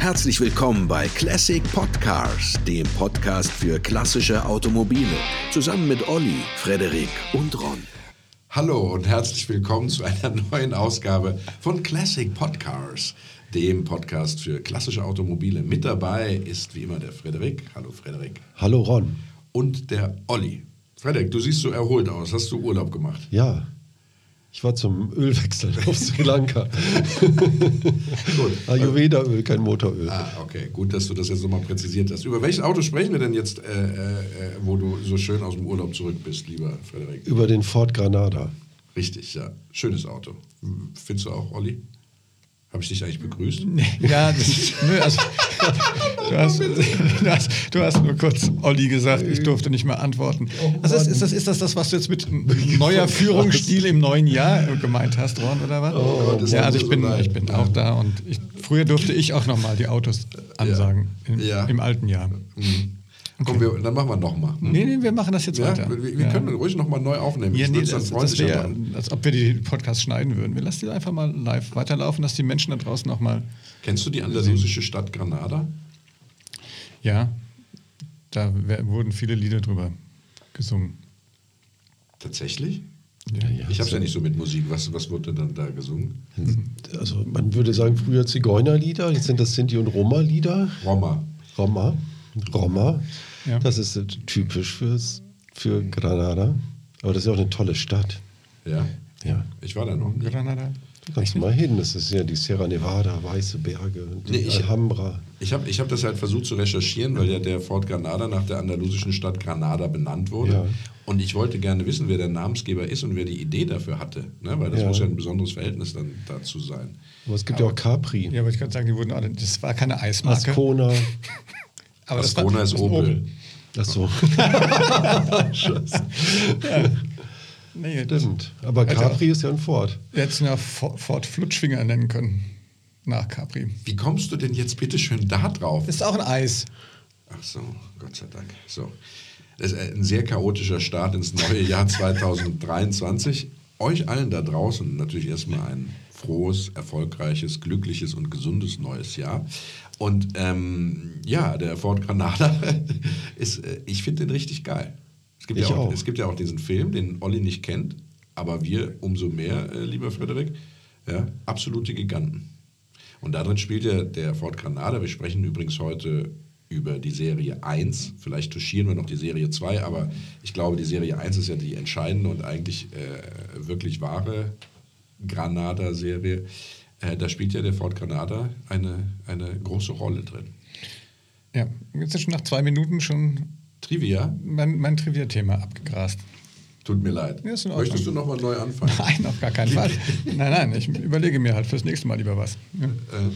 Herzlich willkommen bei Classic Podcars, dem Podcast für klassische Automobile. Zusammen mit Olli, Frederik und Ron. Hallo und herzlich willkommen zu einer neuen Ausgabe von Classic Podcars, dem Podcast für klassische Automobile. Mit dabei ist wie immer der Frederik. Hallo Frederik. Hallo Ron. Und der Olli. Frederik, du siehst so erholt aus. Hast du Urlaub gemacht? Ja, ich war zum Ölwechsel auf Sri Lanka. Ayurveda-Öl, kein Motoröl. Ah, okay. Gut, dass du das jetzt nochmal präzisiert hast. Über welches Auto sprechen wir denn jetzt, äh, äh, wo du so schön aus dem Urlaub zurück bist, lieber Frederik? Über den Ford Granada. Richtig, ja. Schönes Auto. Findest du auch, Olli? Habe ich dich eigentlich begrüßt? Ja, das, nö, also, du, hast, du, hast, du hast nur kurz Olli gesagt, ich durfte nicht mehr antworten. Also ist, ist, das, ist das das, was du jetzt mit neuer Führungsstil im neuen Jahr gemeint hast, Ron, oder was? Oh, ja, also ich bin, ich bin auch da und ich, früher durfte ich auch nochmal die Autos ansagen, im, Ja. im alten Jahr. Mhm. Komm, wir, dann machen wir nochmal. Nee, nee, wir machen das jetzt Ja, weiter. wir, wir ja. können ruhig nochmal neu aufnehmen. Ja, nee, das, das machen. als ob wir die Podcasts schneiden würden. Wir lassen die einfach mal live weiterlaufen, dass die Menschen da draußen nochmal, Kennst du die andalusische Stadt Granada? ja, da wurden viele Lieder drüber gesungen. Tatsächlich? Ja, Ich habe es ja nicht so mit Musik. Was, was wurde dann da gesungen? Also man würde sagen, früher Zigeunerlieder, jetzt sind das Sinti- und Roma-Lieder. Roma. Roma. Roma. Ja. Das ist typisch fürs, für Granada. Aber das ist ja auch eine tolle Stadt. Ja. Ja. Ich war da noch. Granada. Du kannst mal hin, das ist ja die Sierra Nevada, weiße Berge, die Nee, ich- Alhambra. Ich habe ich hab das halt versucht zu recherchieren, weil ja der Fort Granada nach der andalusischen Stadt Granada benannt wurde. Ja. Und ich wollte gerne wissen, wer der Namensgeber ist und wer die Idee dafür hatte. Ne? Weil das Ja. muss ja ein besonderes Verhältnis dann dazu sein. Aber es gibt ja auch Capri, Ja, aber ich kann sagen, die wurden alle, das war keine Eismarke. Ascona. aber das Ascona war, ist das war ein Opel. Achso, Nee, das, stimmt. Aber Capri ist ja ein Ford. wir hätten ja Ford, Flutschfinger nennen können. Nach Capri. Wie kommst du denn jetzt bitte schön da drauf? Das ist auch ein Eis. Ach so, Gott sei Dank. So. Das ist ein sehr chaotischer Start ins neue Jahr 2023. Euch allen da draußen natürlich erstmal ein frohes, erfolgreiches, glückliches und gesundes neues Jahr. Und ähm, ja, der Ford Granada ist, äh, ich finde den richtig geil. Es gibt, ja Ich auch, auch. es gibt ja auch diesen Film, den Olli nicht kennt, aber wir umso mehr, äh, lieber Frederik, ja, absolute Giganten. Und darin spielt ja der Ford Granada. Wir sprechen übrigens heute über die Serie 1. Vielleicht touchieren wir noch die Serie 2, aber ich glaube, die Serie 1 ist ja die entscheidende und eigentlich äh, wirklich wahre Granada-Serie. Äh, da spielt ja der Ford Granada eine, eine große Rolle drin. Ja, jetzt ist schon nach zwei Minuten schon Trivia, mein, mein Trivia-Thema abgegrast. tut mir leid. Ja. Möchtest du nochmal neu anfangen? Nein, auf gar keinen Fall. Nein, nein, ich überlege mir halt fürs nächste Mal lieber was. Ja. Äh,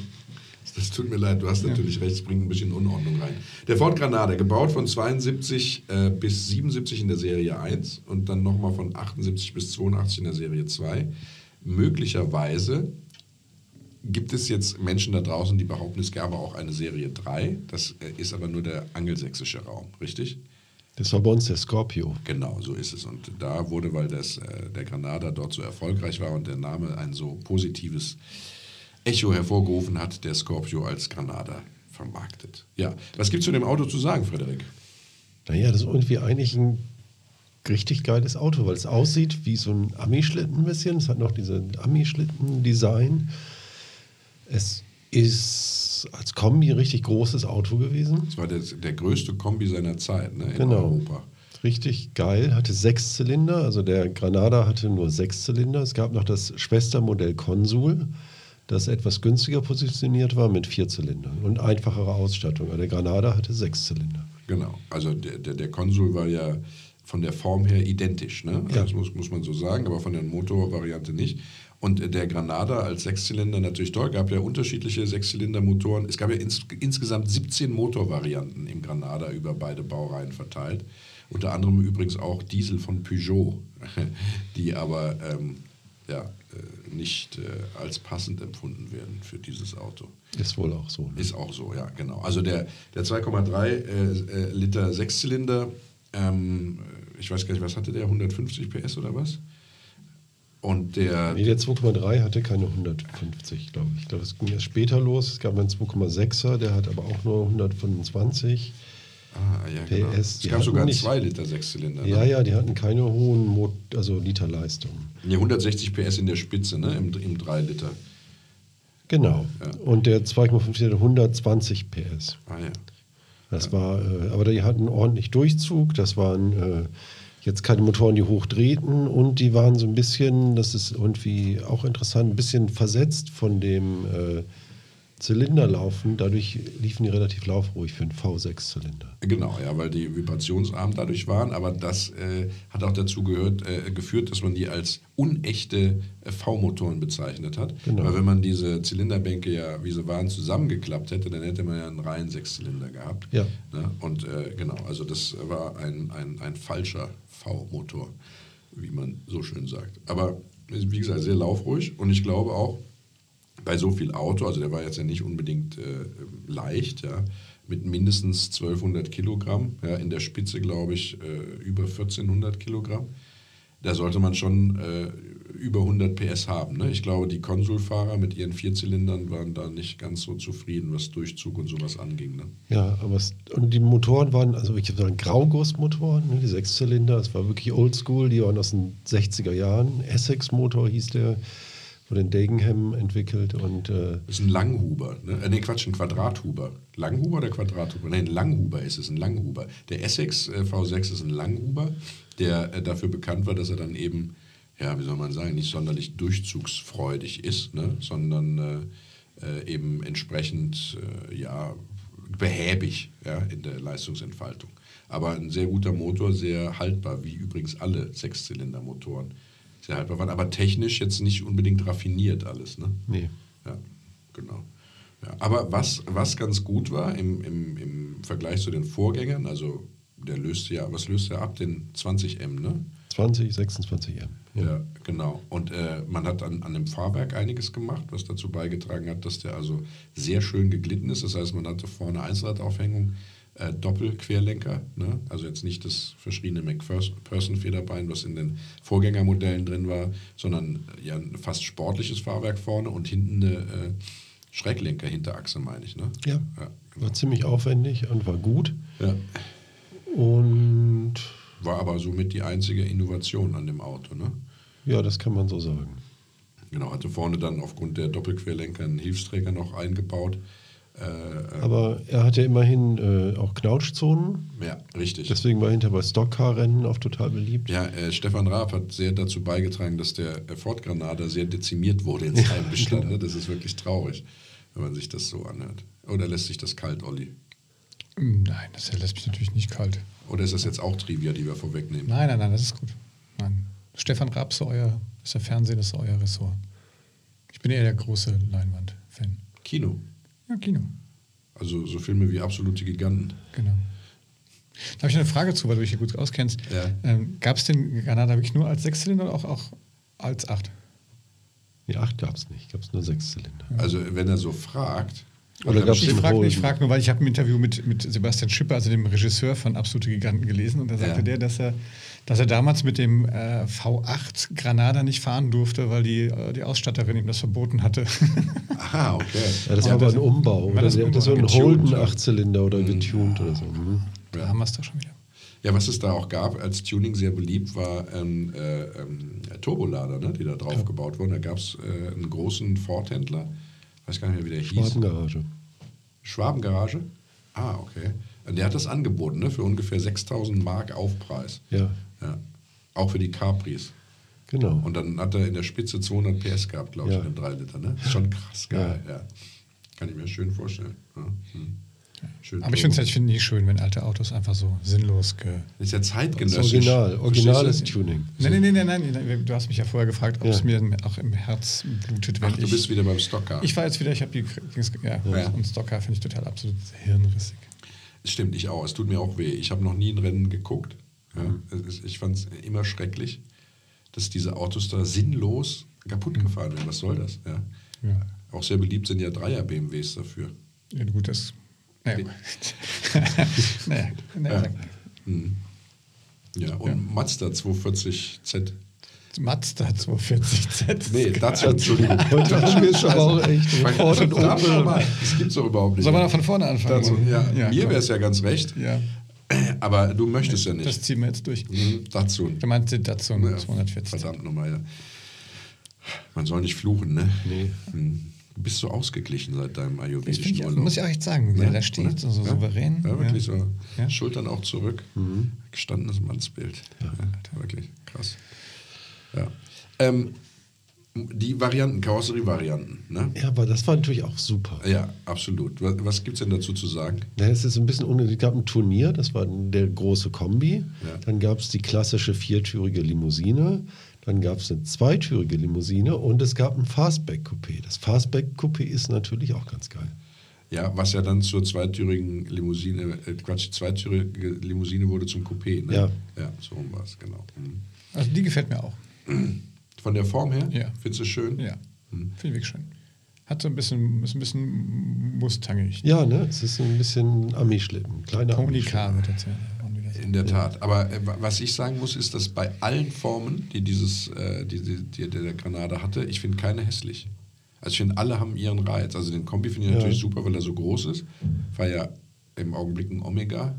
Das tut mir leid, du hast natürlich recht, es bringt ein bisschen Unordnung rein. Der Ford Granada, gebaut von 72 äh, bis 77 in der Serie 1 und dann nochmal von 78 bis 82 in der Serie 2. Möglicherweise gibt es jetzt Menschen da draußen, die behaupten, es gäbe auch eine Serie 3. Das äh, ist aber nur der angelsächsische Raum, richtig? Das war bei uns der Scorpio. Genau, so ist es. Und da wurde, weil das, äh, der Granada dort so erfolgreich war und der Name ein so positives Echo hervorgerufen hat, der Scorpio als Granada vermarktet. Ja, was gibt es zu dem Auto zu sagen, Frederik? Naja, das ist irgendwie eigentlich ein richtig geiles Auto, weil es aussieht wie so ein Ami-Schlitten ein bisschen. Es hat noch diese Ami-Schlitten-Design. Es ist als Kombi ein richtig großes Auto gewesen. Das war der, der größte Kombi seiner Zeit ne, in Genau. Europa. Richtig geil, hatte sechs Zylinder, also der Granada hatte nur sechs Zylinder. Es gab noch das Schwestermodell Consul, das etwas günstiger positioniert war mit vier Zylindern und einfachere Ausstattung. Aber der Granada hatte sechs Zylinder. Genau, also der, der, der Konsul war ja von der Form her identisch, ne? Ja. das muss, muss man so sagen, aber von der Motorvariante nicht. Und der Granada als Sechszylinder natürlich toll, gab ja unterschiedliche Sechszylindermotoren. Es gab ja ins, insgesamt 17 Motorvarianten im Granada über beide Baureihen verteilt. Unter anderem übrigens auch Diesel von Peugeot, die aber ähm, ja, äh, nicht äh, als passend empfunden werden für dieses Auto. Ist wohl auch so. Ne? Ist auch so, ja, genau. Also der, der 2,3 äh, äh, Liter Sechszylinder, ähm, ich weiß gar nicht, was hatte der, 150 PS oder was? Und der, Nee, der 2,3 hatte keine 150, glaube ich. Ich glaube, es ging erst später los. Es gab einen 2,6er, der hat aber auch nur 125. ah, ja, genau. PS, es die gab sogar nicht- 2 Liter Sechszylinder. ne? Ja, ja, die hatten keine hohen Mo also Literleistungen. Nee, 160 PS in der Spitze, ne? Im, im 3 Liter. Genau. Ja. Und der 2,5 hatte 120 PS. Ah ja. Das war, äh, aber die hatten ordentlich Durchzug. Das waren äh, jetzt keine Motoren, die hoch drehten und die waren so ein bisschen, das ist irgendwie auch interessant, ein bisschen versetzt von dem äh, Zylinderlaufen. Dadurch liefen die relativ laufruhig für einen V6-Zylinder. Genau, ja, weil die vibrationsarm dadurch waren, aber das äh, hat auch dazu gehört, äh, geführt, dass man die als unechte äh, V-Motoren bezeichnet hat. Genau. Weil wenn man diese Zylinderbänke ja, wie sie waren, zusammengeklappt hätte, dann hätte man ja einen reinen Sechszylinder gehabt. Ja. Ne? Und äh, genau, also das war ein, ein, ein falscher V-Motor, wie man so schön sagt. Aber wie gesagt, sehr laufruhig und ich glaube auch, bei so viel Auto, also der war jetzt ja nicht unbedingt äh, leicht, ja, mit mindestens 1200 Kilogramm, ja, in der Spitze glaube ich äh, über 1400 Kilogramm. Da sollte man schon äh, über 100 PS haben. Ne? Ich glaube, die Konsulfahrer mit ihren Vierzylindern waren da nicht ganz so zufrieden, was Durchzug und sowas anging. Ne? Ja, aber es, und die Motoren waren, also ich habe sagen, Graugussmotoren, ne, die Sechszylinder, das war wirklich oldschool, die waren aus den 60er Jahren. Essex-Motor hieß der, wurde in Dagenham entwickelt und äh, ist ein Langhuber. Ne, äh, nee, Quatsch, ein Quadrathuber. Langhuber oder Quadrathuber? Nein, ein Langhuber ist es, ein Langhuber. Der Essex äh, V6 ist ein Langhuber, der äh, dafür bekannt war, dass er dann eben, ja, wie soll man sagen, nicht sonderlich durchzugsfreudig ist, ne, sondern äh, äh, eben entsprechend, ja, behäbig ja, in der Leistungsentfaltung. Aber ein sehr guter Motor, sehr haltbar, wie übrigens alle Sechszylindermotoren sehr haltbar waren, aber technisch jetzt nicht unbedingt raffiniert alles. Ne? nee. Ja, genau. Ja, aber was, was ganz gut war im, im, im Vergleich zu den Vorgängern, also der löste ja, was löste er ab? Den 20M, ne? 20, 26 M. Ja, genau. Und äh, man hat an, an dem Fahrwerk einiges gemacht, was dazu beigetragen hat, dass der also sehr schön geglitten ist. Das heißt, man hatte vorne Einzelradaufhängung, äh, Doppelquerlenker, ne? also jetzt nicht das verschriene McPherson-Federbein, was in den Vorgängermodellen drin war, sondern äh, ja ein fast sportliches Fahrwerk vorne und hinten eine äh, Schräglenker-Hinterachse, meine ich. Ne? Ja. Ja, genau. War ziemlich aufwendig und war gut. ja. Und War aber somit die einzige Innovation an dem Auto. Ne? ja, das kann man so sagen. Genau, hatte vorne dann aufgrund der Doppelquerlenker einen Hilfsträger noch eingebaut. Äh, Aber er hatte immerhin äh, auch Knautschzonen. ja, richtig. Deswegen war er hinter bei Stockcar-Rennen oft total beliebt. ja, äh, Stefan Raab hat sehr dazu beigetragen, dass der äh, Ford Granada sehr dezimiert wurde in seinem Bestand. Ne? Das ist wirklich traurig, wenn man sich das so anhört. Oder lässt sich das kalt, Olli? Nein, das lässt mich natürlich nicht kalt. Oder ist das jetzt auch Trivia, die wir vorwegnehmen? Nein, nein, nein, das ist gut. Nein. Stefan Raab ist euer, ist der Fernsehen, das ist euer Ressort. Ich bin eher der große Leinwand-Fan. Kino. Ja, Kino. Also so Filme wie Absolute Giganten. Genau. Da habe ich eine Frage zu, weil du dich hier gut auskennst. Ja. Ähm, Gab es den Granada wirklich nur als Sechszylinder oder auch, auch als Acht? Die 8 gab es nicht, gab es nur Sechszylinder. Also wenn er so fragt, Oder gab's Ich frage frag nur, weil ich habe ein Interview mit, mit Sebastian Schipper, also dem Regisseur von Absolute Giganten, gelesen und da sagte Ja. der, dass er, dass er damals mit dem äh, V8 Granada nicht fahren durfte, weil die, äh, die Ausstatterin ihm das verboten hatte. aha, okay. Ja, das Ja, war aber das- ein Umbau. war Oder das der ein hatte so einen Umbau? Holden Getuned, ja. 8-Zylinder oder getuned oder so. Mhm. Da haben wir es doch schon wieder. Ja, was es da auch gab, als Tuning sehr beliebt war, ähm, äh, ähm, Turbolader, ne, die da drauf gebaut wurden. Da gab es äh, einen großen Ford-Händler, weiß gar nicht mehr, wie der hieß. Schwabengarage. Schwabengarage? Ah, okay. Und Der hat das angeboten, ne, für ungefähr 6000 Mark Aufpreis. Ja, Ja. Auch für die Capris. genau. Und dann hat er in der Spitze 200 PS gehabt, glaube ich, Ja. in dem 3 Liter. Ne? Ist schon krass geil, ja. Kann ich mir schön vorstellen. Ja. Hm. Schön Aber ich finde es halt, nie schön, wenn alte Autos einfach so sinnlos ge. ist ja Das zeitgenössisch. Original, originales du? Tuning. Nein, nein, nein, nein, nein, du hast mich ja vorher gefragt, ob Ja. es mir auch im Herz blutet, wenn Ach, du ich. bist wieder beim Stocker. ich war jetzt wieder, ich habe die Dings, ja, Ja. und Stocker finde ich total absolut hirnrissig. Stimmt, ich auch. Es tut mir auch weh. Ich habe noch nie ein Rennen geguckt. Ja, Mhm. ich fand es immer schrecklich, dass diese Autos da sinnlos kaputt gefahren werden. Was soll das? Ja. Ja. Auch sehr beliebt sind ja Dreier-BMWs dafür. Ja, gut, das. Naja, gut. naja, naja, Ja. Hm. Ja, und Ja. Mazda 240Z. Mazda 240Z. Nee, dazu, Entschuldigung. Heute haben wir aber auch echt Ford und Opel. Das gibt es doch überhaupt nicht. Sollen wir noch von vorne anfangen? Dazu, ja, Ja, mir wäre es ja ganz recht, Ja, aber du möchtest ja das nicht. ziehen wir jetzt durch. Mhm, Dazu. Du meinst den Datsun Ja, 240. Verdammt nochmal, ja. Man soll nicht fluchen, ne? Nee. Hm. Du bist so ausgeglichen seit deinem Das ayurvedischen Urlaub. muss ich auch echt sagen, wie er da steht, Oder? so, so ja? souverän. Ja, wirklich so. Ja. Schultern auch zurück. Gestandenes Mannsbild. Ja. wirklich krass. Ja. Ähm, die Varianten, Karosserie-Varianten, ne? Ja, aber das war natürlich auch super. Ja, absolut. Was, was gibt es denn dazu zu sagen? Ja, es ist ein bisschen unnötig. Es gab ein Turnier, das war der große Kombi. Ja. Dann gab es die klassische viertürige Limousine. Dann gab es eine zweitürige Limousine und es gab ein Fastback-Coupé. Das Fastback-Coupé ist natürlich auch ganz geil. Ja, was ja dann zur zweitürigen Limousine, äh, Quatsch, die zweitürige Limousine wurde zum Coupé, ne? Ja. Ja, so war es, genau. Mhm. Also die gefällt mir auch. Von der Form her? Ja. Findest du schön? Ja, finde ich wirklich schön. Hat so ein bisschen, ist ein bisschen mustangig. Ja, ne? Es ist ein bisschen Ami-Schlitten. Kleiner Tony Ami-Schlitten. In der Tat. Aber äh, wa- was ich sagen muss, ist, dass bei allen Formen, die dieses, äh, die, die, die der Granada hatte, ich finde keine hässlich. Also ich finde, alle haben ihren Reiz. Also den Kombi finde ich Ja. natürlich super, weil er so groß ist. War ja im Augenblick ein Omega,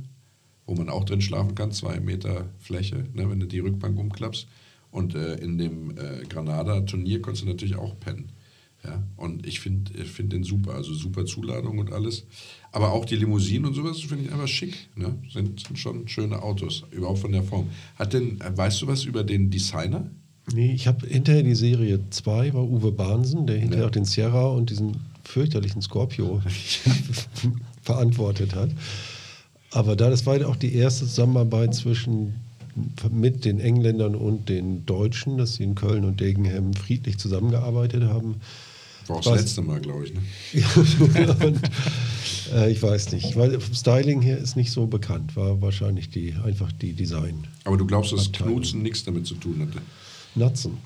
wo man auch drin schlafen kann, zwei Meter Fläche, ne, wenn du die Rückbank umklappst. Und äh, in dem äh, Granada-Turnier konntest du natürlich auch pennen. Ja, und ich finde ich find den super, also super Zuladung und alles. Aber auch die Limousinen und sowas finde ich einfach schick. Ne? Sind, sind schon schöne Autos, überhaupt von der Form. Hat denn, äh, weißt du was über den Designer? Nee, ich habe hinterher die Serie 2 war Uwe Bahnsen, der hinterher Ja. auch den Sierra und diesen fürchterlichen Scorpio verantwortet hat. Aber da, das war ja auch die erste Zusammenarbeit zwischen mit den Engländern und den Deutschen, dass sie in Köln und Degenham friedlich zusammengearbeitet haben. War auch das letzte Mal, glaube ich. Ne? und, äh, ich weiß nicht, weil vom Styling her ist nicht so bekannt, war wahrscheinlich die, einfach die Design. Aber du glaubst, dass Abteilung. Knutzen nichts damit zu tun hatte? Natzen.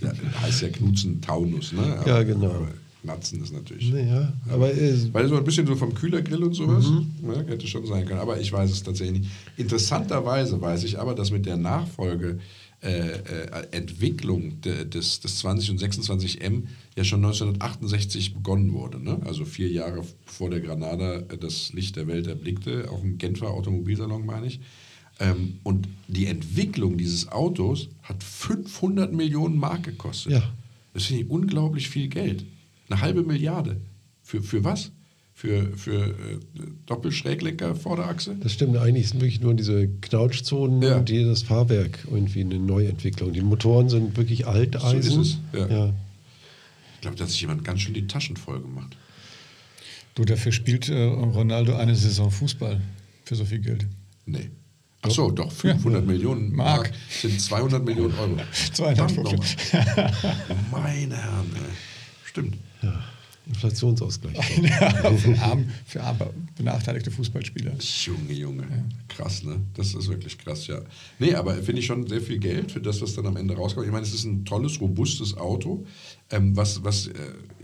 Ja, heißt ja Knutzen Taunus, ne? Aber, Ja, genau. aber Natzen ist natürlich. Naja, aber äh, Weil so ein bisschen so vom Kühlergrill und sowas, ne, hätte schon sein können. Aber ich weiß es tatsächlich nicht. Interessanterweise weiß ich aber, dass mit der Nachfolge äh, äh, Entwicklung de, des, des 20 und 26M ja schon 1968 begonnen wurde. Ne? Also vier Jahre bevor der Granada äh, das Licht der Welt erblickte, auf dem Genfer Automobilsalon meine ich. Ähm, und die Entwicklung dieses Autos hat 500 Millionen Mark gekostet. Ja. Das finde ich unglaublich viel Geld. Eine halbe Milliarde. Für, für was? Für, für äh, Doppelschräglenker Vorderachse? Das stimmt, eigentlich sind wirklich nur diese Knautschzonen Ja. und hier das Fahrwerk irgendwie eine Neuentwicklung. Die Motoren sind wirklich Alteisen. So ist es, ja. Ja. Ich glaube, da hat sich jemand ganz schön die Taschen voll gemacht. Du, dafür spielt äh, Ronaldo eine Saison Fußball für so viel Geld. Nee. Ach so, doch, 500 Millionen Mark. Mark. sind 200 Millionen Euro. 250. Verdammt nochmal. Meine Herren, ey. Stimmt. ja. Inflationsausgleich. für, arm, für arm, benachteiligte Fußballspieler. Junge, Junge. Krass, ne? Das ist wirklich krass, ja. Nee, aber finde ich schon sehr viel Geld für das, was dann am Ende rauskommt. Ich meine, es ist ein tolles, robustes Auto, ähm, was, was äh,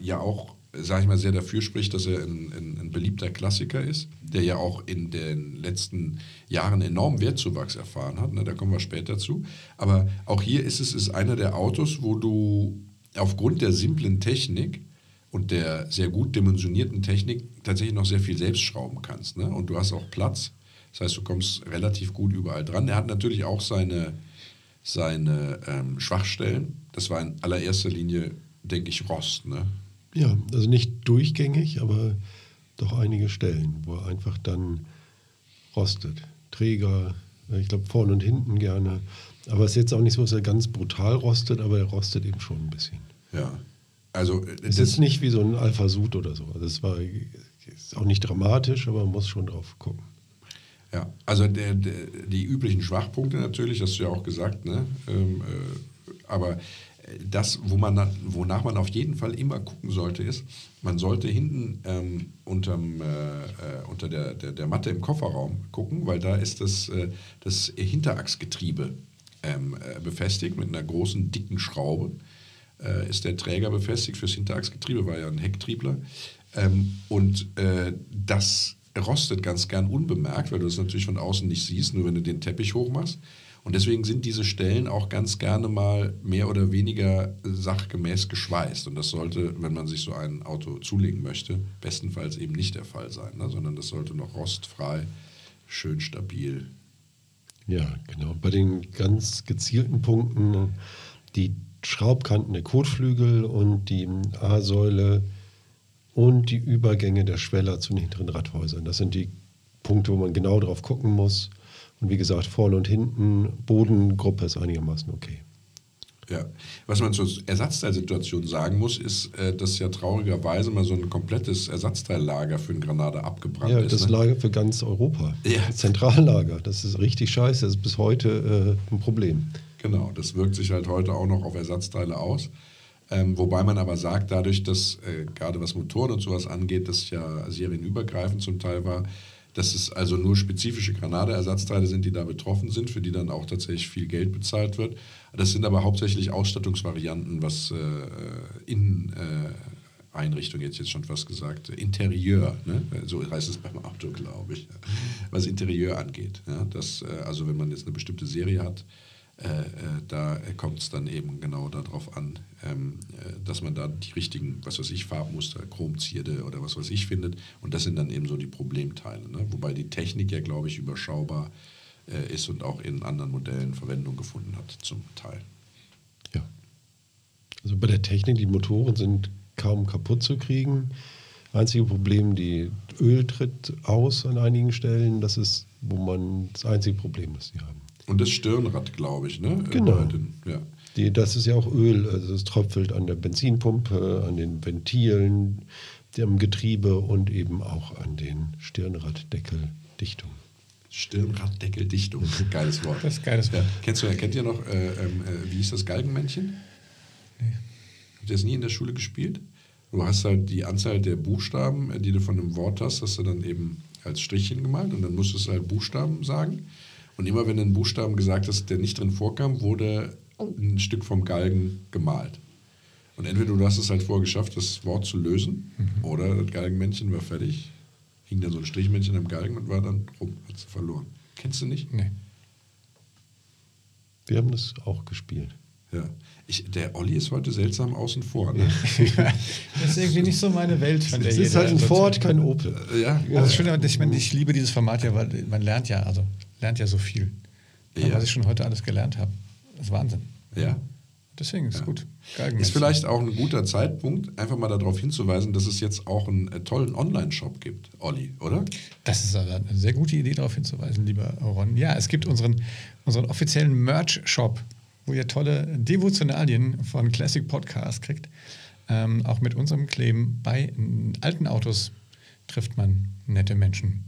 ja auch, sage ich mal, sehr dafür spricht, dass er ein, ein, ein beliebter Klassiker ist, der ja auch in den letzten Jahren enormen Wertzuwachs erfahren hat. Ne? Da kommen wir später zu. Aber auch hier ist es ist einer der Autos, wo du aufgrund der simplen Technik und der sehr gut dimensionierten Technik tatsächlich noch sehr viel selbst schrauben kannst. Ne? Und du hast auch Platz. Das heißt, du kommst relativ gut überall dran. Er hat natürlich auch seine, seine ähm, Schwachstellen. Das war in allererster Linie, denke ich, Rost. Ne? Ja, also nicht durchgängig, aber doch einige Stellen, wo er einfach dann rostet. Träger, äh, ich glaube vorne und hinten gerne. Aber es ist jetzt auch nicht so, dass er ganz brutal rostet, aber er rostet eben schon ein bisschen. Ja. Also, äh, Es ist nicht wie so ein Alpha Sud oder so. Es war ist auch nicht dramatisch, aber man muss schon drauf gucken. Ja, also der, der, die üblichen Schwachpunkte natürlich, hast du ja auch gesagt, ne? Ähm, äh, aber äh, das, wo man wonach man auf jeden Fall immer gucken sollte, ist, man sollte hinten ähm, unterm, äh, äh, unter der, der, der Matte im Kofferraum gucken, weil da ist das, äh, das Hinterachsgetriebe ähm, äh, befestigt mit einer großen, dicken Schraube. Äh, ist der Träger befestigt fürs Hinterachsgetriebe, war ja ein Hecktriebler. Ähm, und äh, das rostet ganz gern unbemerkt, weil du das natürlich von außen nicht siehst, nur wenn du den Teppich hochmachst. Und deswegen sind diese Stellen auch ganz gerne mal mehr oder weniger sachgemäß geschweißt. Und das sollte, wenn man sich so ein Auto zulegen möchte, bestenfalls eben nicht der Fall sein, ne? sondern das sollte noch rostfrei, schön stabil. Ja, genau. Bei den ganz gezielten Punkten, die Schraubkanten der Kotflügel und die A-Säule und die Übergänge der Schweller zu den hinteren Radhäusern. Das sind die Punkte, wo man genau drauf gucken muss. Und wie gesagt, vorne und hinten, Bodengruppe ist einigermaßen okay. Ja, was man zur Ersatzteilsituation sagen muss, ist, äh, dass ja traurigerweise mal so ein komplettes Ersatzteillager für einen Granada abgebrannt ja, ist. das ne? Lager für ganz Europa. Ja. Das Zentrallager. Das ist richtig scheiße. Das ist bis heute äh, ein Problem. Genau, das wirkt sich halt heute auch noch auf Ersatzteile aus. Ähm, wobei man aber sagt, dadurch, dass äh, gerade was Motoren und sowas angeht, das ja serienübergreifend zum Teil war, dass es also nur spezifische Granada-Ersatzteile sind, die da betroffen sind, für die dann auch tatsächlich viel Geld bezahlt wird. Das sind aber hauptsächlich Ausstattungsvarianten, was äh, Inneneinrichtung, äh, jetzt jetzt schon fast gesagt, Interieur, ne? so heißt es beim Auto, glaube ich, was Interieur angeht. Ja? Das, äh, also wenn man jetzt eine bestimmte Serie hat, da kommt es dann eben genau darauf an, ähm, äh, dass man da die richtigen, was weiß ich, Farbmuster, Chromzierde oder was weiß ich findet. Und das sind dann eben so die Problemteile. Ne? Wobei die Technik ja, glaube ich, überschaubar äh, ist und auch in anderen Modellen Verwendung gefunden hat, zum Teil. Ja. Also bei der Technik, die Motoren sind kaum kaputt zu kriegen. Einzige Problem, die Öl tritt aus an einigen Stellen. Das ist, wo man das einzige Problem, das sie haben. Und das Stirnrad, glaube ich, ne? Genau. Den, ja. Die, das ist ja auch Öl, also es tröpfelt an der Benzinpumpe, an den Ventilen, dem Getriebe und eben auch an den Stirnraddeckeldichtungen. Stirnraddeckeldichtung, geiles Wort. Das ist ein geiles Wort. Ja. Kennst du, kennt ihr noch, äh, ähm, äh, wie ist das Galgenmännchen? Nee. Habt ihr das nie in der Schule gespielt? Du hast halt die Anzahl der Buchstaben, äh, die du von einem Wort hast, hast du dann eben als Strichchen gemalt und dann musstest du halt Buchstaben sagen. Und immer wenn du einen Buchstaben gesagt hast, der nicht drin vorkam, wurde ein Stück vom Galgen gemalt. Und entweder du hast es halt vorgeschafft, das Wort zu lösen, oder das Galgenmännchen war fertig, hing da so ein Strichmännchen am Galgen und war dann rum, hat sie verloren. Kennst du nicht? Nee. Wir haben das auch gespielt. Ja. Ich, der Olli ist heute seltsam außen vor. Ne? Das ist irgendwie nicht so meine Welt. Von der Es ist halt ein Ford, kein Opel. ja, Also das Schöne, ich, meine, ich liebe dieses Format ja, weil man lernt ja, also lernt ja so viel. Ja. Was ich schon heute alles gelernt habe. Das ist Wahnsinn. ja. Deswegen ist es gut. Ist Galgenmensch. vielleicht auch ein guter Zeitpunkt, einfach mal darauf hinzuweisen, dass es jetzt auch einen äh, tollen Online-Shop gibt, Olli, oder? Das ist eine sehr gute Idee, darauf hinzuweisen, lieber Ron. Ja, es gibt unseren, unseren offiziellen Merch-Shop, wo ihr tolle Devotionalien von Classic Podcast kriegt. Ähm, auch mit unserem Claim bei alten Autos trifft man nette Menschen.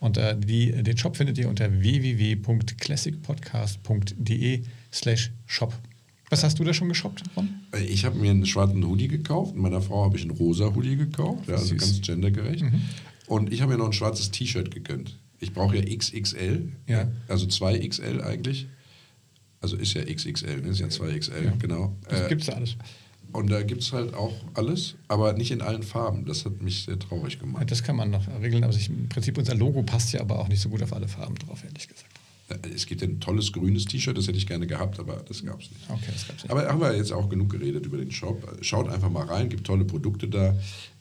Und äh, die, den Shop findet ihr unter www.classicpodcast.de slash shop. Was hast du da schon geshoppt, Ron? Äh, Ich habe mir einen schwarzen Hoodie gekauft, meiner Frau habe ich einen rosa Hoodie gekauft, ja, also Süß. ganz gendergerecht. Und ich habe mir noch ein schwarzes T-Shirt gegönnt. Ich brauche ja XXL, Ja. also 2XL eigentlich. Also ist ja XXL, ne? ist ja 2XL, genau. Das Äh, gibt's da alles. Und da gibt es halt auch alles, aber nicht in allen Farben. Das hat mich sehr traurig Ja, gemacht. das kann man noch regeln, aber im Prinzip unser Logo passt ja aber auch nicht so gut auf alle Farben drauf, ehrlich gesagt. Es gibt ja ein tolles grünes T-Shirt, das hätte ich gerne gehabt, aber das gab es nicht. Okay, das gab's nicht. Aber haben wir jetzt auch genug geredet über den Shop. Schaut einfach mal rein, gibt tolle Produkte da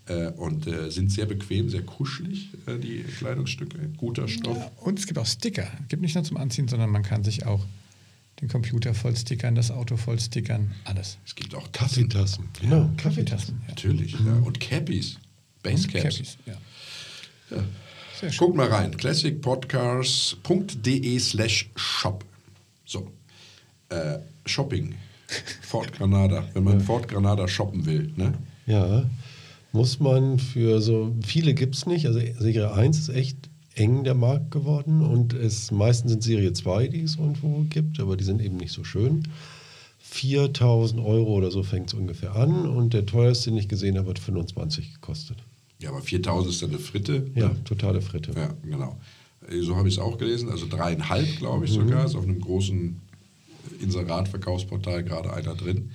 äh, und äh, sind sehr bequem, sehr kuschelig, äh, die Kleidungsstücke. Guter Stoff. Ja, und es gibt auch Sticker. Es gibt nicht nur zum Anziehen, sondern man kann sich auch den Computer voll stickern, das Auto voll stickern, alles. Es gibt auch Tassen. Kaffeetassen. Genau, Kaffeetassen. Ja. Natürlich. Ja. Und Cappies. Basecaps. Cappies, ja. Ja. Sehr schön. Guckt mal rein. classicpodcast.de slash shop. So. Äh, Shopping. Ford Granada. Wenn man Ford Granada shoppen will. Ne? Ja, muss man für so viele gibt es nicht. Also Serie 1 ist echt eng der Markt geworden und es meistens sind Serie 2, die es irgendwo gibt, aber die sind eben nicht so schön. 4000 Euro oder so fängt es ungefähr an und der teuerste, den ich gesehen habe, hat 25 gekostet. Ja, aber 4000 ist dann eine Fritte. Ja, totale Fritte. Ja, genau. Äh, So habe ich es auch gelesen. Also dreieinhalb, glaube ich sogar, ist auf einem großen Inserat-Verkaufsportal gerade einer drin.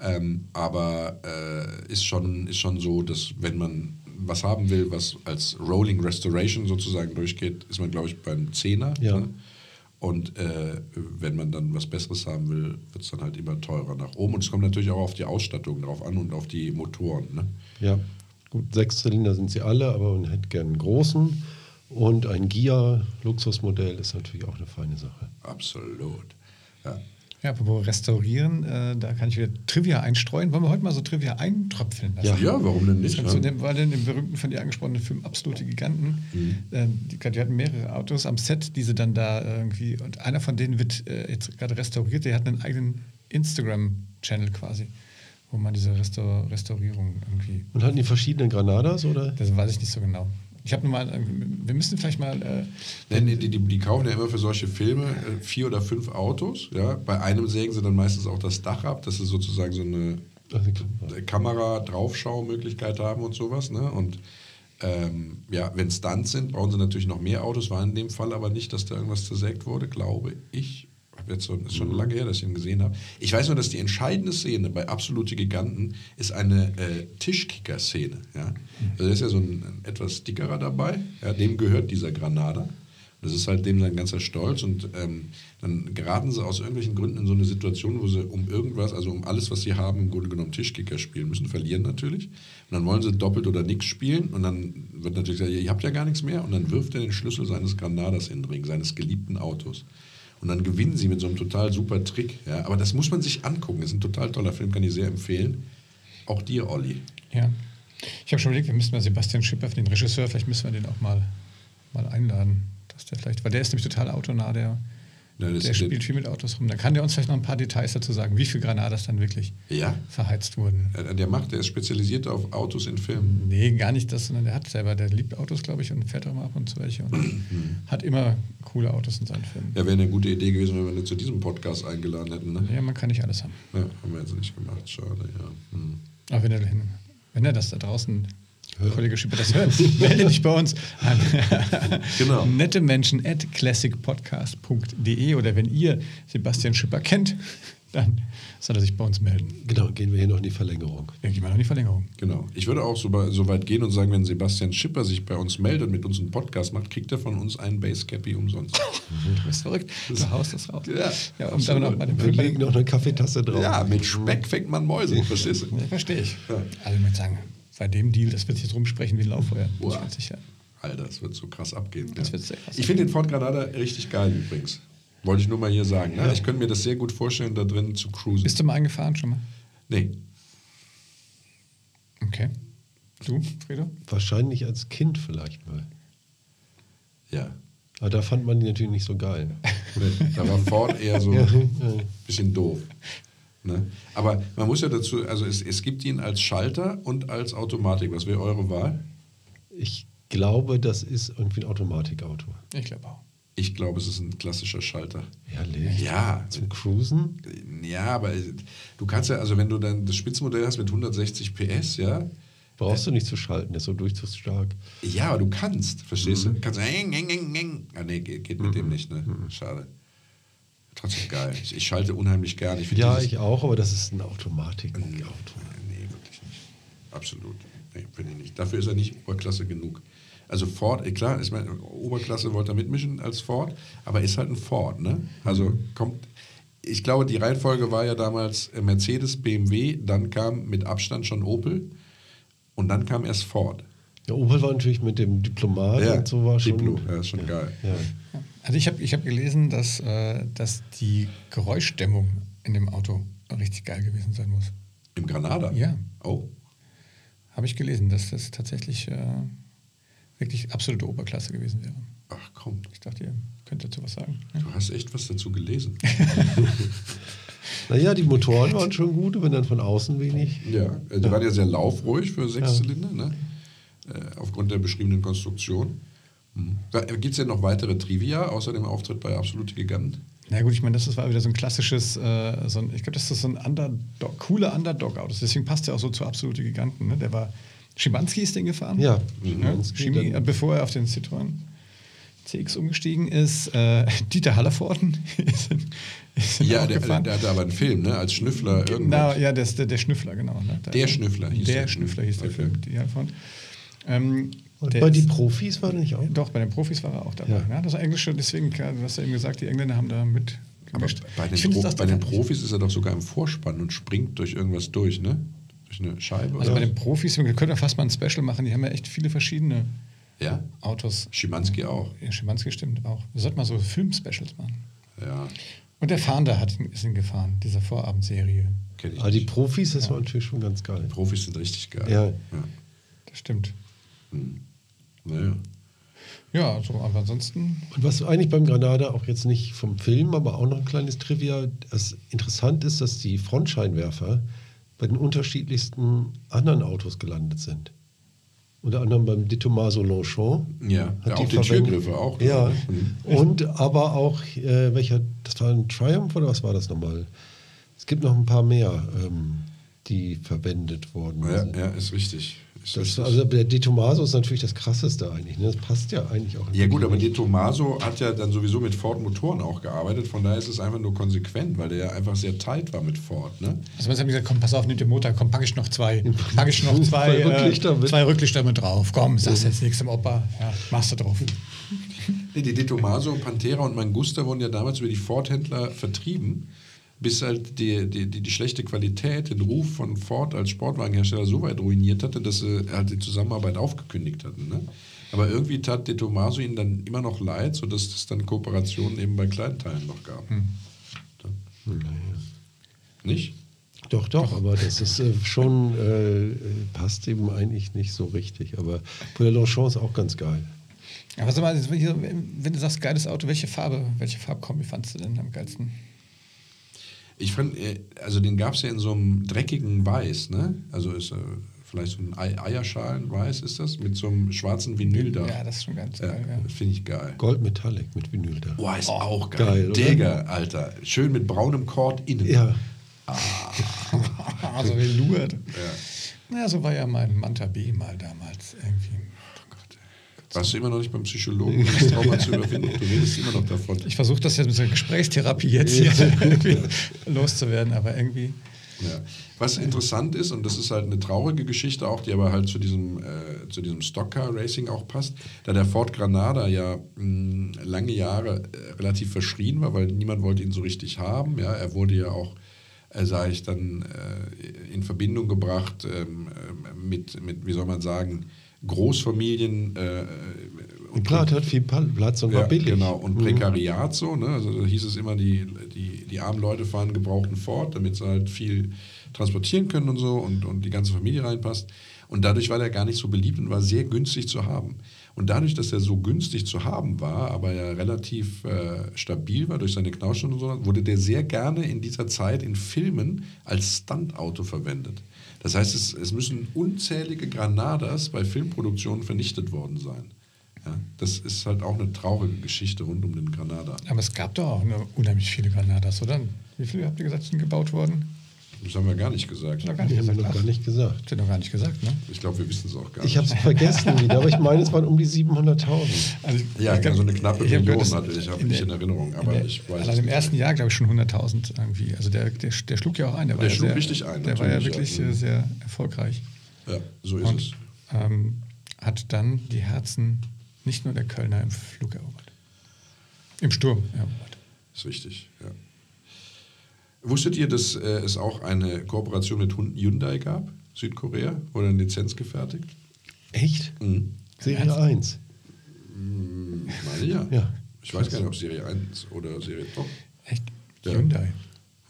Ähm, aber äh, ist, schon, ist schon so, dass wenn man was haben will, was als Rolling Restoration sozusagen durchgeht, ist man, glaube ich, beim Zehner. Ja. Ne? Und äh, wenn man dann was Besseres haben will, wird es dann halt immer teurer nach oben. Und es kommt natürlich auch auf die Ausstattung drauf an und auf die Motoren. Ne? Ja, gut, Sechszylinder sind sie alle, aber man hätte gerne einen großen. Und ein Gia-Luxusmodell ist natürlich auch eine feine Sache. Absolut. Ja. Ja, apropos restaurieren, äh, da kann ich wieder Trivia einstreuen. Wollen wir heute mal so Trivia eintröpfeln lassen? Ja, warum denn nicht? Das Ja. zu dem, weil in dem berühmten von dir angesprochenen Film Absolute Giganten, äh, die, die hatten mehrere Autos am Set, die sie dann da irgendwie, und einer von denen wird äh, jetzt gerade restauriert, der hat einen eigenen Instagram-Channel quasi, wo man diese Restaur Restaurierung irgendwie, Und hatten die verschiedenen Granadas oder? das weiß ich nicht so genau. Ich habe nur mal, äh, wir müssen vielleicht mal, äh, Denn die, die, die kaufen ja immer für solche Filme äh, vier oder fünf Autos. Ja? Bei einem sägen sie dann meistens auch das Dach ab, dass sie sozusagen so eine Kamera-Draufschaumöglichkeit haben und sowas. Ne? Und ähm, ja, wenn Stunts sind, brauchen sie natürlich noch mehr Autos. War in dem Fall aber nicht, dass da irgendwas zersägt wurde, glaube ich. Jetzt so, ist schon lange her, dass ich ihn gesehen habe. Ich weiß nur, dass die entscheidende Szene bei Absolute Giganten ist eine äh, Tischkicker-Szene. Ja? Also da ist ja so ein, ein etwas dickerer dabei, ja? dem gehört dieser Granada. Das ist halt dem sein ganzer Stolz und ähm, dann geraten sie aus irgendwelchen Gründen in so eine Situation, wo sie um irgendwas, also um alles, was sie haben, im Grunde genommen Tischkicker spielen müssen, verlieren natürlich. Und dann wollen sie doppelt oder nichts spielen und dann wird natürlich gesagt, ihr habt ja gar nichts mehr und dann wirft er den Schlüssel seines Granadas in den Ring, seines geliebten Autos. Und dann gewinnen sie mit so einem total super Trick. Ja? Aber das muss man sich angucken. Das ist ein total toller Film, kann ich sehr empfehlen. Auch dir, Olli. ja. Ich habe schon überlegt, wir müssten mal Sebastian Schipper, den Regisseur, vielleicht müssen wir den auch mal, mal einladen. Dass der vielleicht, weil der ist nämlich total autonah, der, Das- der spielt viel mit Autos rum. Da kann der uns vielleicht noch ein paar Details dazu sagen, wie viel Granadas dann wirklich Ja. verheizt wurden. Der macht, der ist spezialisiert auf Autos in Filmen. Nee, gar nicht das, sondern der hat selber, der liebt Autos, glaube ich, und fährt auch mal ab und zu welche und hat immer coole Autos in seinen Filmen. Ja, wäre eine gute Idee gewesen, wenn wir ihn zu diesem Podcast eingeladen hätten. Ne? Ja, man kann nicht alles haben. Ja, haben wir jetzt nicht gemacht. Schade, ja. Hm. Aber wenn er, wenn er das da draußen, Kollege Schipper, das hört, melde dich bei uns an Genau. nette Menschen at classicpodcast.de oder wenn ihr Sebastian Schipper kennt, dann soll er sich bei uns melden. Genau, gehen wir hier noch in die Verlängerung. Ja, gehen wir noch in die Verlängerung. Genau. Ich würde auch so, so weit gehen und sagen, wenn Sebastian Schipper sich bei uns meldet und mit uns einen Podcast macht, kriegt er von uns einen Basecappy umsonst. Du bist verrückt. Du haust das raus. Ja, ja und dann noch bei dem Wir legen noch eine Kaffeetasse drauf. ja, mit Speck fängt man Mäuse, verstehst du? Verstehe ich. Ja. Also würde sagen, bei dem Deal, das wird sich jetzt rumsprechen wie ein Lauffeuer. Bin ich Boah. ganz sicher. Alter, das wird so krass abgehen. Das ja. wird sehr krass Ich finde den Ford Granada richtig geil übrigens. Wollte ich nur mal hier sagen. Ne? Ich könnte mir das sehr gut vorstellen, da drin zu cruisen. Bist du mal eingefahren schon mal? nee. Okay. Du, Fredo? Wahrscheinlich als Kind vielleicht mal. Ja. Aber da fand man die natürlich nicht so geil. Nee, Da war Ford eher so ein bisschen doof. Ne? Aber man muss ja dazu, also es, es gibt ihn als Schalter und als Automatik. Was wäre eure Wahl? Ich glaube, das ist irgendwie ein Automatikauto. Ich glaube auch. Ich glaube, es ist ein klassischer Schalter. Ehrlich? Ja, Zum Cruisen? ja, aber du kannst ja, also wenn du dann das Spitzenmodell hast mit 160 PS, ja, Brauchst du nicht zu schalten, der ist so durchzugsstark. ja, aber du kannst, verstehst Mhm. du? Kannst eng, eng, eng, eng. Ah, nee, geht, geht mit dem nicht, ne? Mhm. Schade. Trotzdem geil. Ich, ich schalte unheimlich gern. Ich Ja, dieses- ich auch, aber das ist ein Automatikauto. Nee, wirklich nicht. Absolut. Nee, finde ich nicht. Dafür ist er nicht Oberklasse genug. Also Ford, eh, klar, ich meine, Oberklasse wollte er mitmischen als Ford, aber ist halt ein Ford, ne? Also kommt, ich glaube, die Reihenfolge war ja damals äh, Mercedes, BMW, dann kam mit Abstand schon Opel und dann kam erst Ford. Ja, Opel war natürlich mit dem Diplomat und so war schon. Diplo, ja, ist schon geil. Ja. Also ich habe ich hab gelesen, dass, äh, dass die Geräuschdämmung in dem Auto richtig geil gewesen sein muss. Im Granada? Ja. Oh, Habe ich gelesen, dass das tatsächlich äh, wirklich absolute Oberklasse gewesen wäre. ach komm, Ich dachte, ihr könnt dazu was sagen. Ja. du hast echt was dazu gelesen. Naja, die Motoren waren schon gut, wenn dann von außen wenig. Ja, äh, die waren ja sehr laufruhig für Sechszylinder, ne? äh, aufgrund der beschriebenen Konstruktion. Mhm. Gibt es denn noch weitere Trivia, außer dem Auftritt bei Absolute Giganten? Na gut, ich meine, das war wieder so ein klassisches, äh, so ein, ich glaube, das ist so ein Underdog, cooler Underdog-Auto. Deswegen passt er auch so zu absolute Giganten. Ne? Der war, Schimanski ist den gefahren. Ja, ja Schimanski, Chemie, dann- äh, bevor er auf den Citroën CX umgestiegen ist. Äh, Dieter Hallervorden ist, in- ist in Ja, der, gefahren. der hatte aber einen Film, ne? als Schnüffler Genau, irgendwas. ja, das, der, der Schnüffler, genau. Ne? Der Schnüffler hieß der der. Schnüffler hieß der Okay. Film, die Hallervorden. Ähm, Und bei den Profis war der nicht auch? Doch, bei den Profis war er auch dabei. Ja. Ja. das war Englische, deswegen, klar, du hast ja eben gesagt, die Engländer haben da mit Aber bei den, Pro bei den Profis ist er doch sogar im Vorspann und springt durch irgendwas durch, ne? Durch eine Scheibe. Also oder bei den Profis, wir können ja fast mal ein Special machen, die haben ja echt viele verschiedene ja, Autos. Schimanski auch. Ja, Schimanski stimmt auch. Wir sollten mal so Film-Specials machen. Ja, Und der Fahnder hat, ist ihn gefahren, diese Vorabendserie. kenne ich. Aber Ah, die. Profis, das war natürlich schon ganz geil. Profis sind richtig geil. Ja. ja. Das stimmt. Ja, also, aber ansonsten, Und was eigentlich beim Granada auch jetzt nicht vom Film, aber auch noch ein kleines Trivia, das interessant ist, dass die Frontscheinwerfer bei den unterschiedlichsten anderen Autos gelandet sind. Unter anderem beim De Tomaso Longchamp. Ja, Hat ja, auch die. Türgriffe auch. Ja? Mhm. und aber auch, äh, welcher, das war ein Triumph oder was war das nochmal? Es gibt noch ein paar mehr, ähm, die verwendet worden Ja, ja, ist richtig. Ist Das, also der De Tomaso ist natürlich das krasseste eigentlich. Ne? Das passt ja eigentlich auch. Ja gut, aber De Tomaso hat ja dann sowieso mit Ford Motoren auch gearbeitet, von daher ist es einfach nur konsequent, weil der ja einfach sehr tight war mit Ford. Ne? also man hat gesagt, komm, pass auf, nimm den Motor, komm, packe ich noch zwei, packe ich noch zwei, Zwei Rücklichter äh, mit. zwei Rücklichter mit drauf. Komm, sagst jetzt nichts im Opa, ja, machst du drauf. Nee, die De Tomaso, Pantera und Mangusta wurden ja damals über die Ford-Händler vertrieben, bis halt die, die, die, die schlechte Qualität den Ruf von Ford als Sportwagenhersteller so weit ruiniert hatte, dass sie halt die Zusammenarbeit aufgekündigt hatten. Ne? Aber irgendwie tat De Tomaso ihnen dann immer noch leid, sodass es dann Kooperationen eben bei Kleinteilen noch gab. Nicht? Doch, doch, aber das ist äh, schon, äh, äh, passt eben eigentlich nicht so richtig. Aber Pour Longchamp ist auch ganz geil. Aber sag mal, wenn hier- wenn du sagst, geiles Auto, welche Farbe, welche Farbkombi fandst du denn am geilsten? Ich fand, äh, also den gab es ja in so einem dreckigen Weiß, ne? Also ist äh, vielleicht so ein Ei Eierschalenweiß ist das, mit so einem schwarzen Vinyl da. Ja, das ist schon ganz Ja, geil. Ja. Finde ich geil. Gold Metallic mit Vinyl da. Boah, ist auch geil. geil? Digga, Alter. Schön mit braunem Kord innen. Ja, Also Velour. Ja. ja, so war ja mein Manta B mal damals irgendwie. Warst du immer noch nicht beim Psychologen, um das Trauma zu überwinden? Du redest immer noch davon. Ich versuche das jetzt mit so einer Gesprächstherapie jetzt hier loszuwerden, aber irgendwie. Ja. Was interessant ist, und das ist halt eine traurige Geschichte auch, die aber halt zu diesem, äh, zu diesem Stockcar-Racing auch passt, da der Ford Granada ja mh, lange Jahre äh, relativ verschrien war, weil niemand wollte ihn so richtig haben. Ja, er wurde ja auch, äh, sage ich dann, äh, in Verbindung gebracht ähm, äh, mit, mit, wie soll man sagen, Großfamilien äh, und klar, hat viel Platz und war ja, billig. Genau, und Mhm. Prekariat so, ne? Also da hieß es immer, die, die, die armen Leute fahren gebrauchten Ford, damit sie halt viel transportieren können und so und, und die ganze Familie reinpasst. Und dadurch war der gar nicht so beliebt und war sehr günstig zu haben. Und dadurch, dass er so günstig zu haben war, aber ja relativ äh, stabil war durch seine Knautschung und so, wurde der sehr gerne in dieser Zeit in Filmen als Stuntauto verwendet. Das heißt, es, es müssen unzählige Granadas bei Filmproduktionen vernichtet worden sein. Ja, das ist halt auch eine traurige Geschichte rund um den Granada. Aber es gab doch auch eine, unheimlich viele Granadas, oder? Wie viele habt ihr gesagt, sind gebaut worden? Das haben wir gar nicht gesagt. Gar nicht haben wir noch gar nicht gesagt. Habt ihr noch gar nicht gesagt, ne? Ich glaube, wir wissen es auch gar Ich habe nicht. es vergessen wieder, aber ich meine, es waren um die 700.000. Also, Ja, ich glaub, so eine knappe Million gehört, hatte ich, habe in ich der- in Erinnerung, aber der, ich weiß Allein im nicht. ersten Jahr, glaube ich, schon 100.000 irgendwie. Also der, der, der schlug ja auch ein. Der, war Der ja schlug sehr, richtig ein, Der war ja wirklich ja. äh, sehr erfolgreich. Ja, so ist Und es. ähm, hat dann die Herzen nicht nur der Kölner im Flug erobert. Im Sturm erobert. Ist richtig, ja. Wusstet ihr, dass äh, es auch eine Kooperation mit Hun- Hyundai gab? Südkorea? Wurde eine Lizenz gefertigt? Echt? Mhm. Serie Ernst? 1. Ich meine ja. Ja. Ich weiß gar nicht, ob Serie 1 oder Serie Top. Echt? Ja. Hyundai.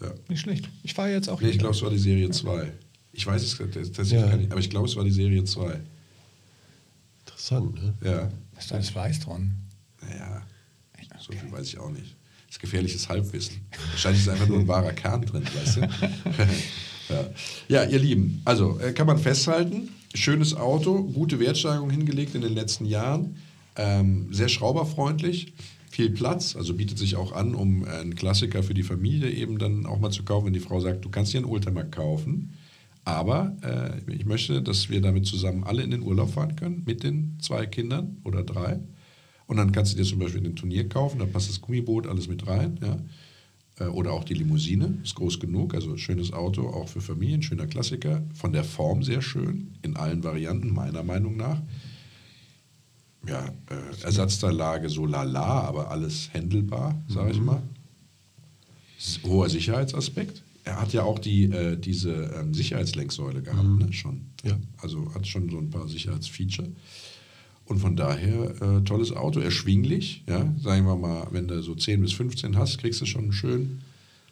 Ja. Nicht schlecht. Ich fahre jetzt auch Nee, ich glaube, es war die Serie 2. Ich weiß es tatsächlich Ja. gar nicht, aber ich glaube, es war die Serie 2. Interessant, ne? Ja. Was ist alles weiß dran? Naja, so viel weiß ich auch nicht. Das ist gefährliches Halbwissen. Wahrscheinlich ist einfach nur ein wahrer Kern drin, weißt du? ja. ja, ihr Lieben, also äh, kann man festhalten, schönes Auto, gute Wertsteigerung hingelegt in den letzten Jahren, ähm, sehr schrauberfreundlich, viel Platz, also bietet sich auch an, um einen Klassiker für die Familie eben dann auch mal zu kaufen, wenn die Frau sagt, du kannst dir einen Oldtimer kaufen, aber äh, ich möchte, dass wir damit zusammen alle in den Urlaub fahren können, mit den zwei Kindern oder drei. Und dann kannst du dir zum Beispiel ein Turnier kaufen, da passt das Gummiboot alles mit rein. Ja. Äh, oder auch die Limousine ist groß genug, also schönes Auto, auch für Familien, schöner Klassiker. Von der Form sehr schön, in allen Varianten, meiner Meinung nach. Ja, äh, Ersatzteillage so lala, aber alles händelbar, sage ich mal. S- Hoher Sicherheitsaspekt. Er hat ja auch die, äh, diese ähm, Sicherheitslenksäule gehabt, ne, schon. Ja. Also hat schon so ein paar Sicherheitsfeature. Und von daher äh, tolles Auto, erschwinglich. Ja? Sagen wir mal, wenn du so 10 bis 15 hast, kriegst du schon schön,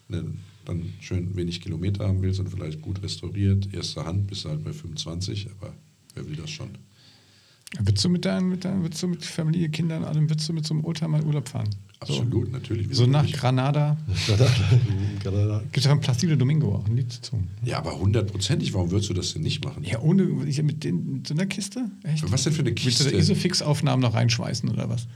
ne, dann schön wenig Kilometer haben willst und vielleicht gut restauriert. Erste Hand bist du halt bei 25, aber wer will das schon? Würdest du mit deinen, mit deinen, würdest du mit Familie, Kindern, allem, würdest du mit so einem Oldtimer Urlaub fahren? Absolut, natürlich. So, so wieso nach? Granada. Granada. Gibt es von Placido Domingo auch ein Lied dazu. Ja, aber hundertprozentig, warum würdest du das denn nicht machen? Ja, ohne, ich- mit, den, mit so einer Kiste? Echt? Was denn für eine Willst du da Kiste? Isofix-Aufnahmen noch reinschweißen oder was?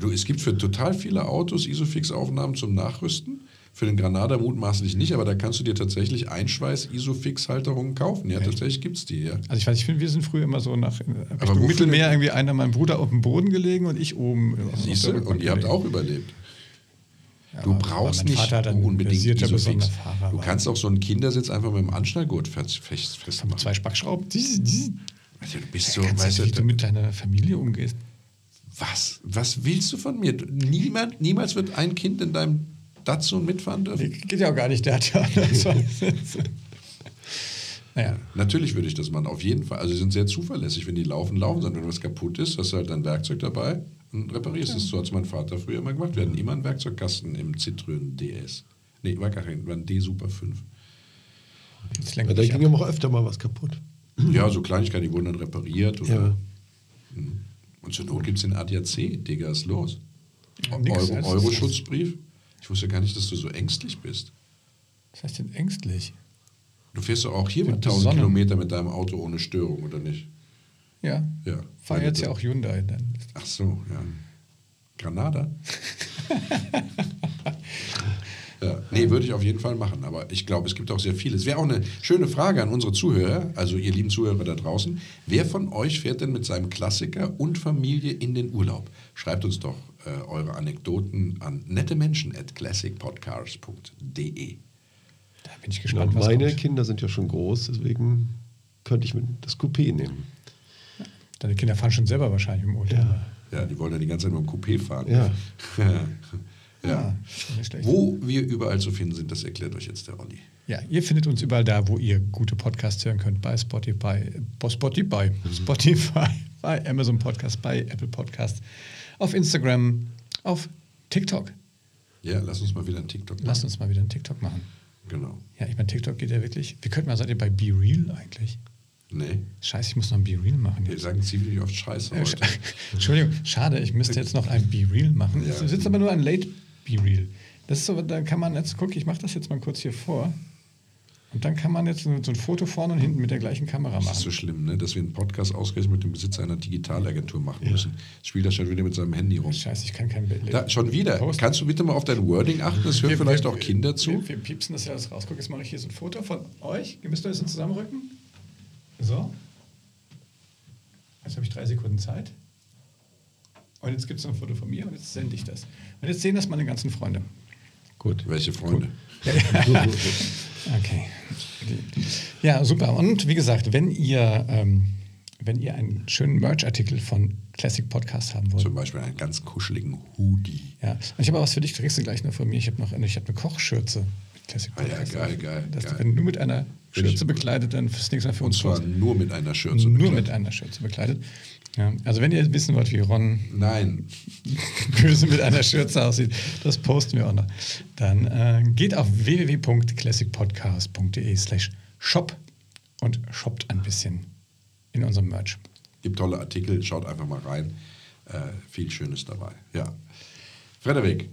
Du, es gibt für total viele Autos Isofix-Aufnahmen zum Nachrüsten. Für den Granada mutmaßlich nicht, aber da kannst du dir tatsächlich Einschweiß-Isofix-Halterungen kaufen. Ja, tatsächlich gibt es die, ja. Also ich weiß, ich finde, wir sind früher immer so nach wofür Mittelmeer irgendwie einer mein Bruder auf dem Boden gelegen und ich oben. Siehst du? Und ihr habt gelegen. auch überlebt. Ja, Du aber- brauchst aber nicht unbedingt Isofix. Fahrer Du kannst auch so einen Kindersitz einfach mit dem Anschnallgurt fest, fest, festmachen. zwei Spackschrauben. Also, du bist so, weißt du, wie du mit deiner Familie umgehst. was, was willst du von mir? Niemand, niemals wird ein Kind in deinem Datsun mitfahren dürfen. Geht ja auch gar nicht, der hat ja Naja, Natürlich würde ich das machen, auf jeden Fall. Also sie sind sehr zuverlässig, wenn die laufen, laufen sind. Wenn was kaputt ist, hast du halt dein Werkzeug dabei und reparierst es. So hat es mein Vater früher immer gemacht. Wir hatten immer einen Werkzeugkasten im Citroën DS. Nee, war gar kein, war ein D Super 5. jetzt Ja, da ging aber auch öfter mal was kaputt. Ja, so Kleinigkeiten, die wurden dann repariert. Oder, Ja. Und zur Not gibt es den ADAC, Digga, ist los. Ja, Euro, ist- Euro-Schutzbrief. Ich wusste gar nicht, dass du so ängstlich bist. Was heißt denn ängstlich? Du fährst doch auch hier mit Bin 1000 besonnen. Kilometer mit deinem Auto ohne Störung, oder nicht? Ja. Ja. Fahr jetzt ja auch Hyundai dann. Ach so, ja. Granada? ja, nee, würde ich auf jeden Fall machen. Aber ich glaube, es gibt auch sehr viele. Es wäre auch eine schöne Frage an unsere Zuhörer, also ihr lieben Zuhörer da draußen. Wer von euch fährt denn mit seinem Klassiker und Familie in den Urlaub? Schreibt uns doch äh, eure Anekdoten an nettemenschen.classicpodcast.de. Da bin ich Ja, gespannt, was meine kommt. Kinder sind ja schon groß, deswegen könnte ich mit das Coupé nehmen. Deine Kinder fahren schon selber wahrscheinlich im Oldtimer. Ja, die wollen ja die ganze Zeit mit dem Coupé fahren. Ja. ja. nicht schlecht. Wo wir überall zu finden sind, das erklärt euch jetzt der Olli. Ja, ihr findet uns überall da, wo ihr gute Podcasts hören könnt. Bei Spotify, bei Spotify, Spotify, bei Amazon Podcast, bei Apple Podcast, auf Instagram, auf TikTok. Ja, lass uns mal wieder einen TikTok machen. Lasst uns mal wieder einen TikTok machen. Genau. Ja, ich meine, TikTok geht ja wirklich. Wir könnten mal, seid ihr bei Be Real eigentlich? Nee, Scheiße, ich muss noch ein Be Real machen wir sagen ziemlich oft Scheiße heute. sch- Entschuldigung, schade, ich müsste jetzt noch ein Be Real machen. Ja. Es sitzt aber nur ein Late Be Real. Das ist so, da kann man jetzt, guck, ich mache das jetzt mal kurz hier vor. Und dann kann man jetzt so ein Foto vorne und hinten mit der gleichen Kamera Das ist machen. so schlimm, ne? dass wir einen Podcast ausgerechnet mit dem Besitzer einer Digitalagentur machen müssen. Jetzt spielt er schon wieder mit seinem Handy rum. Scheiße, ich kann kein Bild. Da, schon wieder. Posten. Kannst du bitte mal auf dein Wording achten? Das hören Wir- vielleicht wir- auch Kinder zu. Wir, wir piepsen das ja alles raus. Guck, jetzt mache ich hier so ein Foto von euch. Ihr müsst euch so zusammenrücken. So. Jetzt habe ich drei Sekunden Zeit. Und jetzt gibt es ein Foto von mir und jetzt sende ich das. Und jetzt sehen das meine ganzen Freunde. Gut. Welche Freunde? Okay. Ja, super. Und wie gesagt, wenn ihr, ähm, wenn ihr einen schönen Merch-Artikel von Classic Podcast haben wollt, Zum Beispiel einen ganz kuscheligen Hoodie. ja. Und ich habe auch was für dich, kriegst du gleich noch von mir. Ich habe noch eine, ich habe eine Kochschürze mit Classic Ah ja, Podcast. geil, geil, Das, geil. Wenn du mit einer Schürze bekleidet, dann fürs nächste Mal für Und uns zwar los. nur mit einer Schürze. nur bekleidet. mit einer Schürze bekleidet. Ja. Also wenn ihr wissen wollt, wie Ron Nein. böse mit einer Schürze aussieht, das posten wir auch noch. Dann äh, geht auf www.classicpodcast.de slash shop und shoppt ein bisschen in unserem Merch. Gibt tolle Artikel, schaut einfach mal rein. Äh, viel Schönes dabei. Ja. Frederik,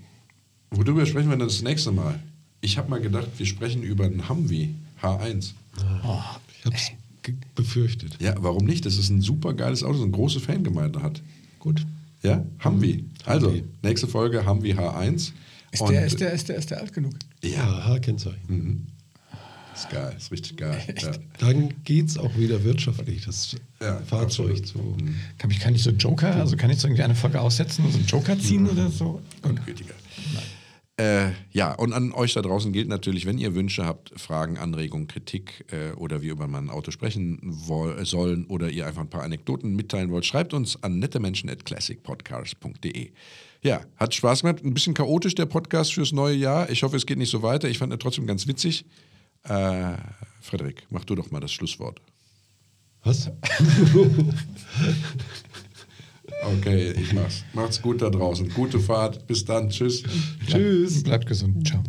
worüber sprechen wir denn das nächste Mal? Ich habe mal gedacht, wir sprechen über einen Humvee H1. Ich habe es befürchtet. Ja, warum nicht? Das ist ein super geiles Auto, das eine große Fangemeinde hat. Gut. Ja, Humvee. Also, Humvee. nächste Folge Humvee H1. Ist Und- der, ist, der, ist, der, ist der alt genug? Ja, Aha-Kennzeichen. mhm. ist geil, ist richtig geil. Ja. Dann geht es auch wieder wirtschaftlich, das Ja, Fahrzeug zu. Mhm. Kann ich, kann ich so Joker, also kann ich so irgendwie eine Folge aussetzen und so einen Joker ziehen oder so? Gott, gütiger. Äh, ja, und an euch da draußen gilt natürlich, wenn ihr Wünsche habt, Fragen, Anregungen, Kritik äh, oder wie über mein Auto sprechen woll, sollen oder ihr einfach ein paar Anekdoten mitteilen wollt, schreibt uns an nettemenschen.classicpodcast.de. Ja, hat Spaß gemacht. Ein bisschen chaotisch der Podcast fürs neue Jahr. Ich hoffe, es geht nicht so weiter. Ich fand ihn trotzdem ganz witzig. Äh, Frederik, mach du doch mal das Schlusswort. Was? Okay, ich mach's. Macht's gut da draußen. Gute Fahrt. Bis dann. Tschüss. Tschüss. Bleibt gesund. Ciao.